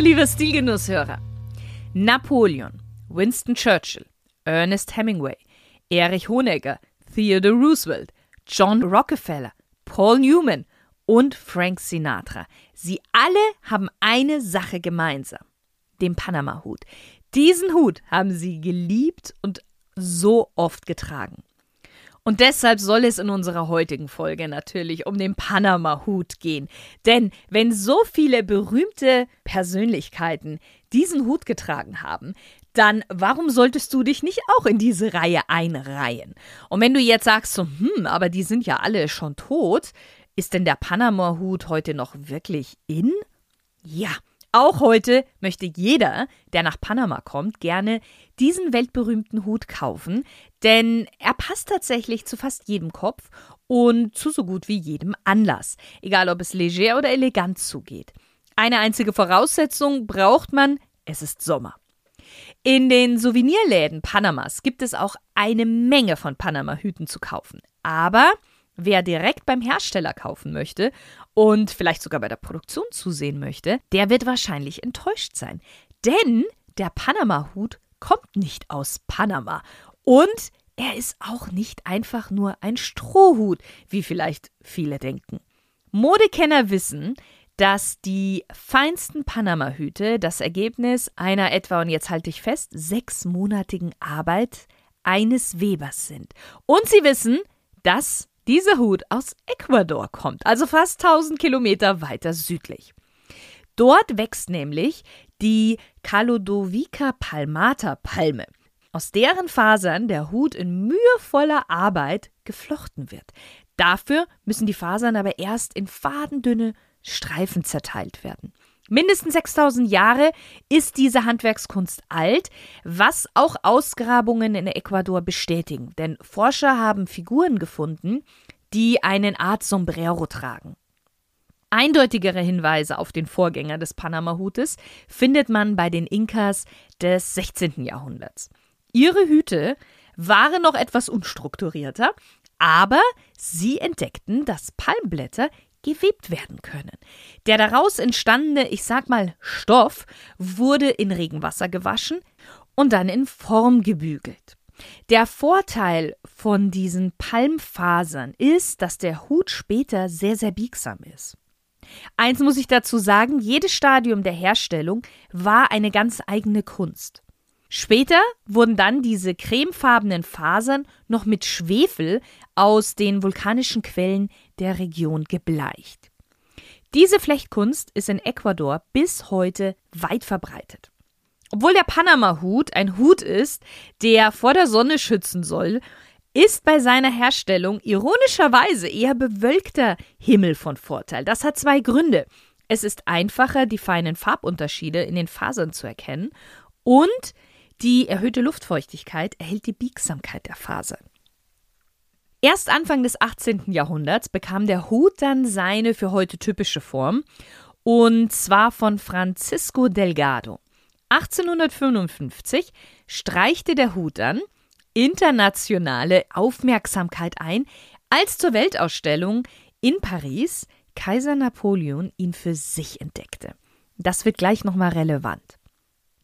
Hallo liebe Stilgenusshörer. Napoleon, Winston Churchill, Ernest Hemingway, Erich Honecker, Theodore Roosevelt, John Rockefeller, Paul Newman und Frank Sinatra. Sie alle haben eine Sache gemeinsam. Den Panama-Hut. Diesen Hut haben sie geliebt und so oft getragen. Und deshalb soll es in unserer heutigen Folge natürlich um den Panama-Hut gehen. Denn wenn so viele berühmte Persönlichkeiten diesen Hut getragen haben, dann warum solltest du dich nicht auch in diese Reihe einreihen? Und wenn du jetzt sagst, so, hm, aber die sind ja alle schon tot, ist denn der Panama-Hut heute noch wirklich in? Ja, auch heute möchte jeder, der nach Panama kommt, gerne diesen weltberühmten Hut kaufen, denn er passt tatsächlich zu fast jedem Kopf und zu so gut wie jedem Anlass, egal ob es leger oder elegant zugeht. Eine einzige Voraussetzung braucht man, es ist Sommer. In den Souvenirläden Panamas gibt es auch eine Menge von Panama-Hüten zu kaufen. Aber Wer direkt beim Hersteller kaufen möchte und vielleicht sogar bei der Produktion zusehen möchte, der wird wahrscheinlich enttäuscht sein. Denn der Panama-Hut kommt nicht aus Panama. Und er ist auch nicht einfach nur ein Strohhut, wie vielleicht viele denken. Modekenner wissen, dass die feinsten Panama-Hüte das Ergebnis einer etwa, und jetzt halte ich fest, sechsmonatigen Arbeit eines Webers sind. Und sie wissen, dass dieser Hut aus Ecuador kommt, also fast 1000 Kilometer weiter südlich. Dort wächst nämlich die Calodovica palmata Palme, aus deren Fasern der Hut in mühevoller Arbeit geflochten wird. Dafür müssen die Fasern aber erst in fadendünne Streifen zerteilt werden. Mindestens 6000 Jahre ist diese Handwerkskunst alt, was auch Ausgrabungen in Ecuador bestätigen. Denn Forscher haben Figuren gefunden, die einen Art Sombrero tragen. Eindeutigere Hinweise auf den Vorgänger des Panama-Hutes findet man bei den Inkas des 16. Jahrhunderts. Ihre Hüte waren noch etwas unstrukturierter, aber sie entdeckten, dass Palmblätter gewebt werden können. Der daraus entstandene, ich sag mal, Stoff wurde in Regenwasser gewaschen und dann in Form gebügelt. Der Vorteil von diesen Palmfasern ist, dass der Hut später sehr, sehr biegsam ist. Eins muss ich dazu sagen, jedes Stadium der Herstellung war eine ganz eigene Kunst. Später wurden dann diese cremefarbenen Fasern noch mit Schwefel aus den vulkanischen Quellen der Region gebleicht. Diese Flechtkunst ist in Ecuador bis heute weit verbreitet. Obwohl der Panama-Hut ein Hut ist, der vor der Sonne schützen soll, ist bei seiner Herstellung ironischerweise eher bewölkter Himmel von Vorteil. Das hat zwei Gründe. Es ist einfacher, die feinen Farbunterschiede in den Fasern zu erkennen und die erhöhte Luftfeuchtigkeit erhält die Biegsamkeit der Fasern. Erst Anfang des 18. Jahrhunderts bekam der Hut dann seine für heute typische Form, und zwar von Francisco Delgado. 1855 streichte der Hut dann internationale Aufmerksamkeit ein, als zur Weltausstellung in Paris Kaiser Napoleon ihn für sich entdeckte. Das wird gleich nochmal relevant.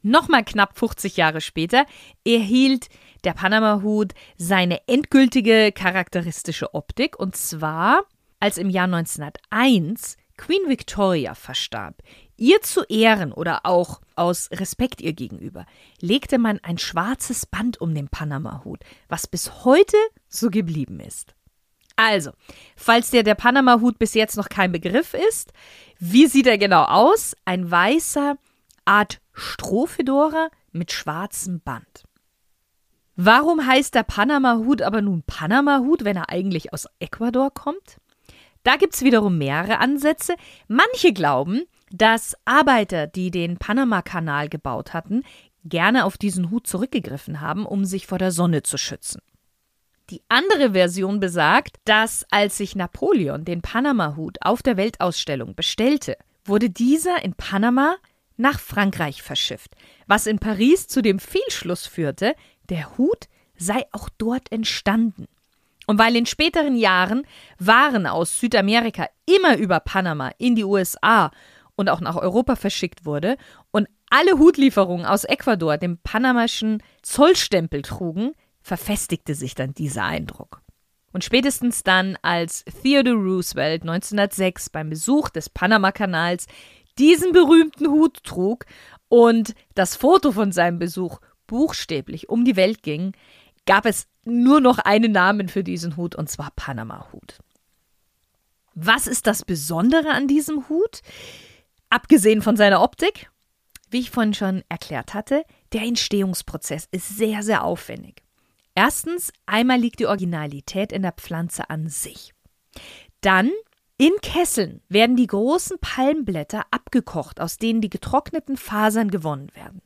Nochmal knapp 50 Jahre später erhielt der Panama-Hut seine endgültige charakteristische Optik und zwar, als im Jahr 1901 Queen Victoria verstarb. Ihr zu Ehren oder auch aus Respekt ihr gegenüber legte man ein schwarzes Band um den Panama-Hut, was bis heute so geblieben ist. Also, falls dir der Panama-Hut bis jetzt noch kein Begriff ist, wie sieht er genau aus? Ein weißer, Art Strohfedora mit schwarzem Band. Warum heißt der Panama-Hut aber nun Panama-Hut, wenn er eigentlich aus Ecuador kommt? Da gibt es wiederum mehrere Ansätze. Manche glauben, dass Arbeiter, die den Panama-Kanal gebaut hatten, gerne auf diesen Hut zurückgegriffen haben, um sich vor der Sonne zu schützen. Die andere Version besagt, dass als sich Napoleon den Panama-Hut auf der Weltausstellung bestellte, wurde dieser in Panama nach Frankreich verschifft, was in Paris zu dem Fehlschluss führte, der Hut sei auch dort entstanden. Und weil in späteren Jahren Waren aus Südamerika immer über Panama in die USA und auch nach Europa verschickt wurde und alle Hutlieferungen aus Ecuador dem panamaschen Zollstempel trugen, verfestigte sich dann dieser Eindruck. Und spätestens dann, als Theodore Roosevelt 1906 beim Besuch des Panamakanals diesen berühmten Hut trug und das Foto von seinem Besuch buchstäblich um die Welt ging, gab es nur noch einen Namen für diesen Hut, und zwar Panama-Hut. Was ist das Besondere an diesem Hut? Abgesehen von seiner Optik, wie ich vorhin schon erklärt hatte, der Entstehungsprozess ist sehr, sehr aufwendig. Erstens, einmal liegt die Originalität in der Pflanze an sich. Dann in Kesseln werden die großen Palmblätter abgekocht, aus denen die getrockneten Fasern gewonnen werden.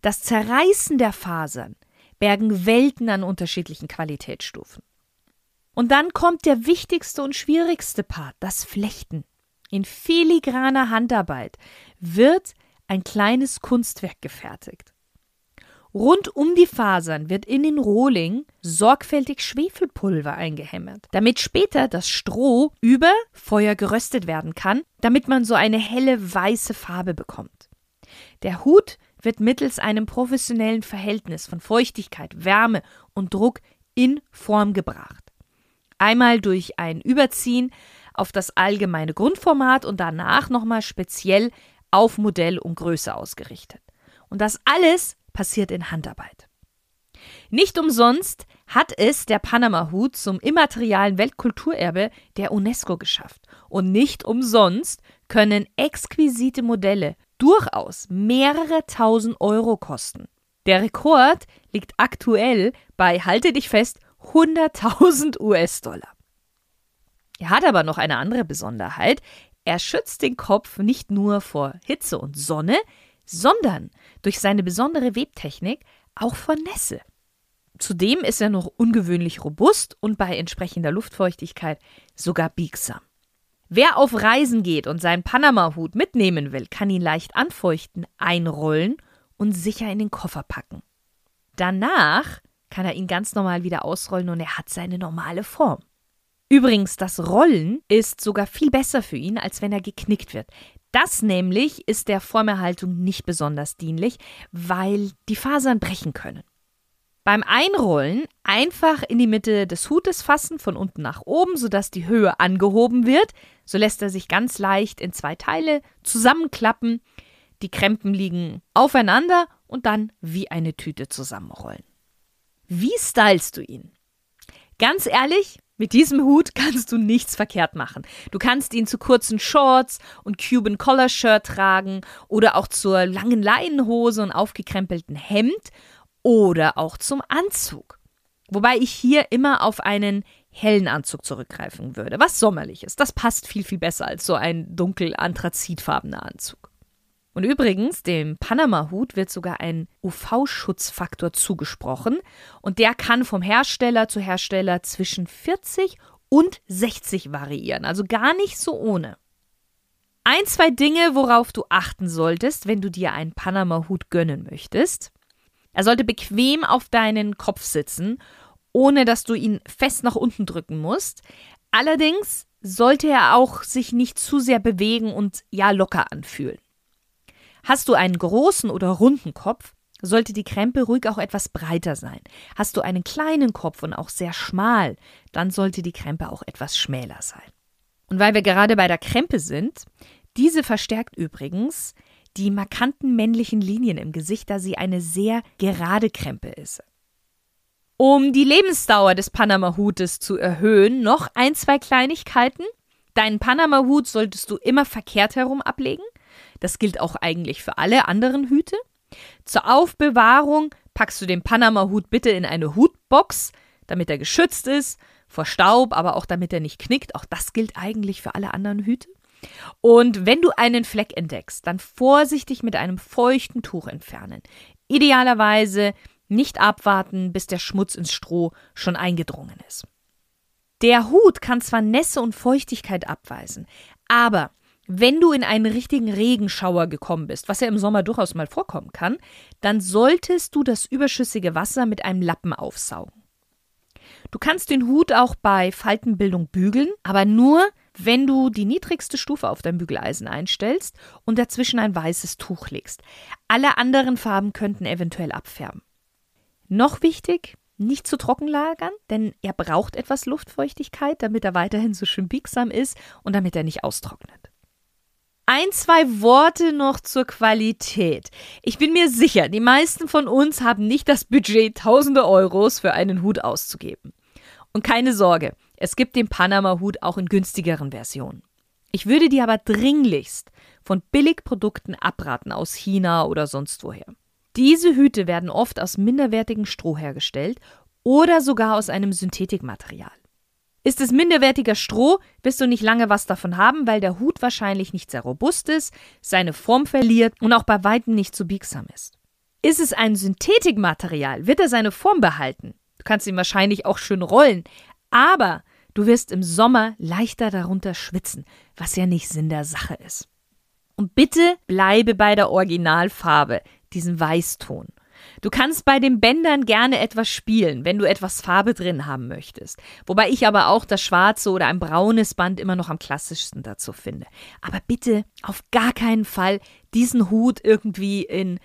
Das Zerreißen der Fasern bergen Welten an unterschiedlichen Qualitätsstufen. Und dann kommt der wichtigste und schwierigste Part, das Flechten. In filigraner Handarbeit wird ein kleines Kunstwerk gefertigt. Rund um die Fasern wird in den Rohling sorgfältig Schwefelpulver eingehämmert, damit später das Stroh über Feuer geröstet werden kann, damit man so eine helle weiße Farbe bekommt. Der Hut wird mittels einem professionellen Verhältnis von Feuchtigkeit, Wärme und Druck in Form gebracht. Einmal durch ein Überziehen auf das allgemeine Grundformat und danach nochmal speziell auf Modell und Größe ausgerichtet. Und das alles passiert in Handarbeit. Nicht umsonst hat es der Panama-Hut zum immaterialen Weltkulturerbe der UNESCO geschafft. Und nicht umsonst können exquisite Modelle durchaus mehrere tausend Euro kosten. Der Rekord liegt aktuell bei, halte dich fest, 100.000 US-Dollar. Er hat aber noch eine andere Besonderheit. Er schützt den Kopf nicht nur vor Hitze und Sonne, sondern durch seine besondere Webtechnik auch vor Nässe. Zudem ist er noch ungewöhnlich robust und bei entsprechender Luftfeuchtigkeit sogar biegsam. Wer auf Reisen geht und seinen Panama-Hut mitnehmen will, kann ihn leicht anfeuchten, einrollen und sicher in den Koffer packen. Danach kann er ihn ganz normal wieder ausrollen und er hat seine normale Form. Übrigens, das Rollen ist sogar viel besser für ihn, als wenn er geknickt wird. Das nämlich ist der Formerhaltung nicht besonders dienlich, weil die Fasern brechen können. Beim Einrollen einfach in die Mitte des Hutes fassen, von unten nach oben, sodass die Höhe angehoben wird. So lässt er sich ganz leicht in zwei Teile zusammenklappen. Die Krempen liegen aufeinander und dann wie eine Tüte zusammenrollen. Wie stylst du ihn? Ganz ehrlich, mit diesem Hut kannst du nichts verkehrt machen. Du kannst ihn zu kurzen Shorts und Cuban Collar Shirt tragen oder auch zur langen Leinenhose und aufgekrempelten Hemd oder auch zum Anzug. Wobei ich hier immer auf einen hellen Anzug zurückgreifen würde, was sommerlich ist. Das passt viel, viel besser als so ein dunkel anthrazitfarbener Anzug. Und übrigens, dem Panama-Hut wird sogar ein UV-Schutzfaktor zugesprochen und der kann vom Hersteller zu Hersteller zwischen 40 und 60 variieren, also gar nicht so ohne. Ein, zwei Dinge, worauf du achten solltest, wenn du dir einen Panama-Hut gönnen möchtest. Er sollte bequem auf deinen Kopf sitzen, ohne dass du ihn fest nach unten drücken musst. Allerdings sollte er auch sich nicht zu sehr bewegen und ja locker anfühlen. Hast du einen großen oder runden Kopf, sollte die Krempe ruhig auch etwas breiter sein. Hast du einen kleinen Kopf und auch sehr schmal, dann sollte die Krempe auch etwas schmäler sein. Und weil wir gerade bei der Krempe sind, diese verstärkt übrigens die markanten männlichen Linien im Gesicht, da sie eine sehr gerade Krempe ist. Um die Lebensdauer des Panama-Hutes zu erhöhen, noch ein, zwei Kleinigkeiten. Deinen Panama-Hut solltest du immer verkehrt herum ablegen. Das gilt auch eigentlich für alle anderen Hüte. Zur Aufbewahrung packst du den Panama-Hut bitte in eine Hutbox, damit er geschützt ist vor Staub, aber auch damit er nicht knickt. Auch das gilt eigentlich für alle anderen Hüte. Und wenn du einen Fleck entdeckst, dann vorsichtig mit einem feuchten Tuch entfernen. Idealerweise nicht abwarten, bis der Schmutz ins Stroh schon eingedrungen ist. Der Hut kann zwar Nässe und Feuchtigkeit abweisen, aber wenn du in einen richtigen Regenschauer gekommen bist, was ja im Sommer durchaus mal vorkommen kann, dann solltest du das überschüssige Wasser mit einem Lappen aufsaugen. Du kannst den Hut auch bei Faltenbildung bügeln, aber nur, wenn du die niedrigste Stufe auf dein Bügeleisen einstellst und dazwischen ein weißes Tuch legst. Alle anderen Farben könnten eventuell abfärben. Noch wichtig, nicht zu trocken lagern, denn er braucht etwas Luftfeuchtigkeit, damit er weiterhin so schön biegsam ist und damit er nicht austrocknet. Ein, zwei Worte noch zur Qualität. Ich bin mir sicher, die meisten von uns haben nicht das Budget, tausende Euros für einen Hut auszugeben. Und keine Sorge, es gibt den Panama-Hut auch in günstigeren Versionen. Ich würde dir aber dringlichst von Billigprodukten abraten aus China oder sonst woher. Diese Hüte werden oft aus minderwertigem Stroh hergestellt oder sogar aus einem Synthetikmaterial. Ist es minderwertiger Stroh, wirst du nicht lange was davon haben, weil der Hut wahrscheinlich nicht sehr robust ist, seine Form verliert und auch bei weitem nicht so biegsam ist. Ist es ein Synthetikmaterial, wird er seine Form behalten. Du kannst ihn wahrscheinlich auch schön rollen, aber du wirst im Sommer leichter darunter schwitzen, was ja nicht Sinn der Sache ist. Und bitte bleibe bei der Originalfarbe, diesem Weißton. Du kannst bei den Bändern gerne etwas spielen, wenn du etwas Farbe drin haben möchtest. Wobei ich aber auch das schwarze oder ein braunes Band immer noch am klassischsten dazu finde. Aber bitte auf gar keinen Fall diesen Hut irgendwie in,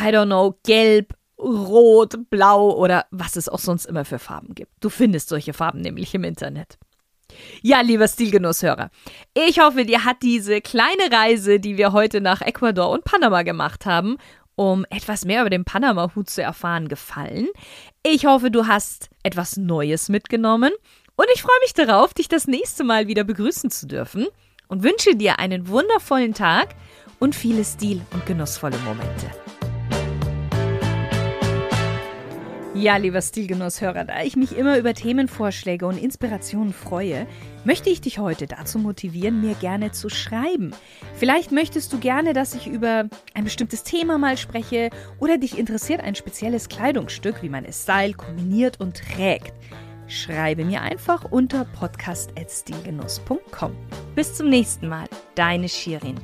I don't know, gelb, rot, blau oder was es auch sonst immer für Farben gibt. Du findest solche Farben nämlich im Internet. Ja, lieber Stilgenusshörer, ich hoffe, dir hat diese kleine Reise, die wir heute nach Ecuador und Panama gemacht haben, um etwas mehr über den Panama-Hut zu erfahren, gefallen. Ich hoffe, du hast etwas Neues mitgenommen und ich freue mich darauf, dich das nächste Mal wieder begrüßen zu dürfen und wünsche dir einen wundervollen Tag und viele stil- und genussvolle Momente. Ja, lieber Stilgenusshörer, da ich mich immer über Themenvorschläge und Inspirationen freue, möchte ich dich heute dazu motivieren, mir gerne zu schreiben. Vielleicht möchtest du gerne, dass ich über ein bestimmtes Thema mal spreche oder dich interessiert ein spezielles Kleidungsstück, wie man es style, kombiniert und trägt. Schreibe mir einfach unter podcast.stilgenuss.com. Bis zum nächsten Mal, deine Shirin.